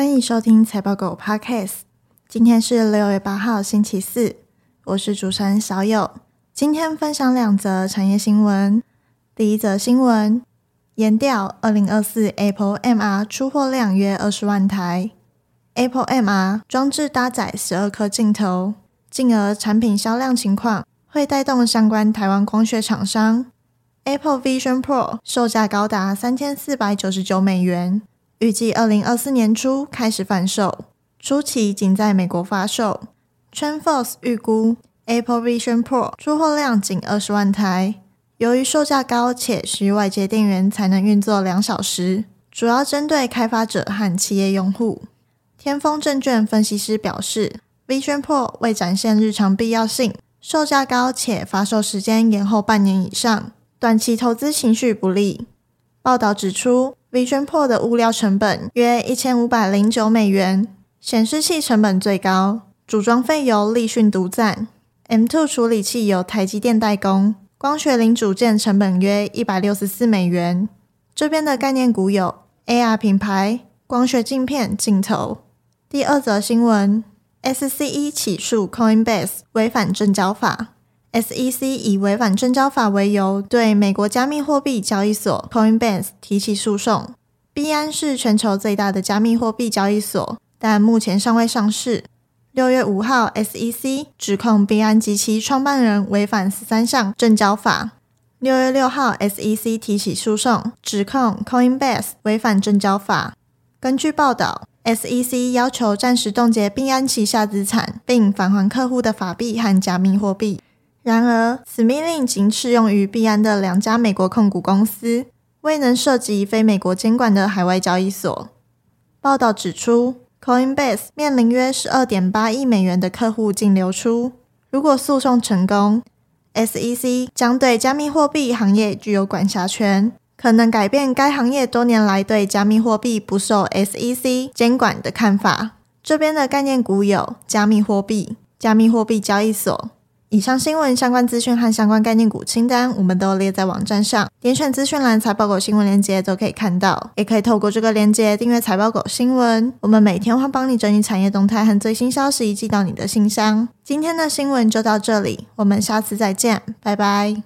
欢迎收听财报狗 Podcast。今天是六月八号，星期四，我是主持人小友。今天分享两则产业新闻。第一则新闻：研调二零二四 Apple MR 出货量约二十万台。Apple MR 装置搭载十二颗镜头，进而产品销量情况会带动相关台湾光学厂商。Apple Vision Pro 售价高达三千四百九十九美元。预计二零二四年初开始贩售，初期仅在美国发售。TrendForce 预估 Apple Vision Pro 出货量仅二十万台。由于售价高且需外接电源才能运作两小时，主要针对开发者和企业用户。天风证券分析师表示，Vision Pro 为展现日常必要性，售价高且发售时间延后半年以上，短期投资情绪不利。报道指出，Vision Pro 的物料成本约一千五百零九美元，显示器成本最高，组装费由立讯独占。M2 处理器由台积电代工，光学零组件成本约一百六十四美元。这边的概念股有 AR 品牌、光学镜片、镜头。第二则新闻：SEC 起诉 Coinbase 违反证交法。SEC 以违反证交法为由，对美国加密货币交易所 Coinbase 提起诉讼。币安是全球最大的加密货币交易所，但目前尚未上市。六月五号，SEC 指控币安及其创办人违反十三项证交法。六月六号，SEC 提起诉讼，指控 Coinbase 违反证交法。根据报道，SEC 要求暂时冻结币安旗下资产，并返还客户的法币和加密货币。然而，此命令仅适用于币安的两家美国控股公司，未能涉及非美国监管的海外交易所。报道指出，Coinbase 面临约十二点八亿美元的客户净流出。如果诉讼成功，SEC 将对加密货币行业具有管辖权，可能改变该行业多年来对加密货币不受 SEC 监管的看法。这边的概念股有加密货币、加密货币交易所。以上新闻相关资讯和相关概念股清单，我们都列在网站上，点选资讯栏财报狗新闻链接都可以看到，也可以透过这个链接订阅财报狗新闻。我们每天会帮你整理产业动态和最新消息，寄到你的信箱。今天的新闻就到这里，我们下次再见，拜拜。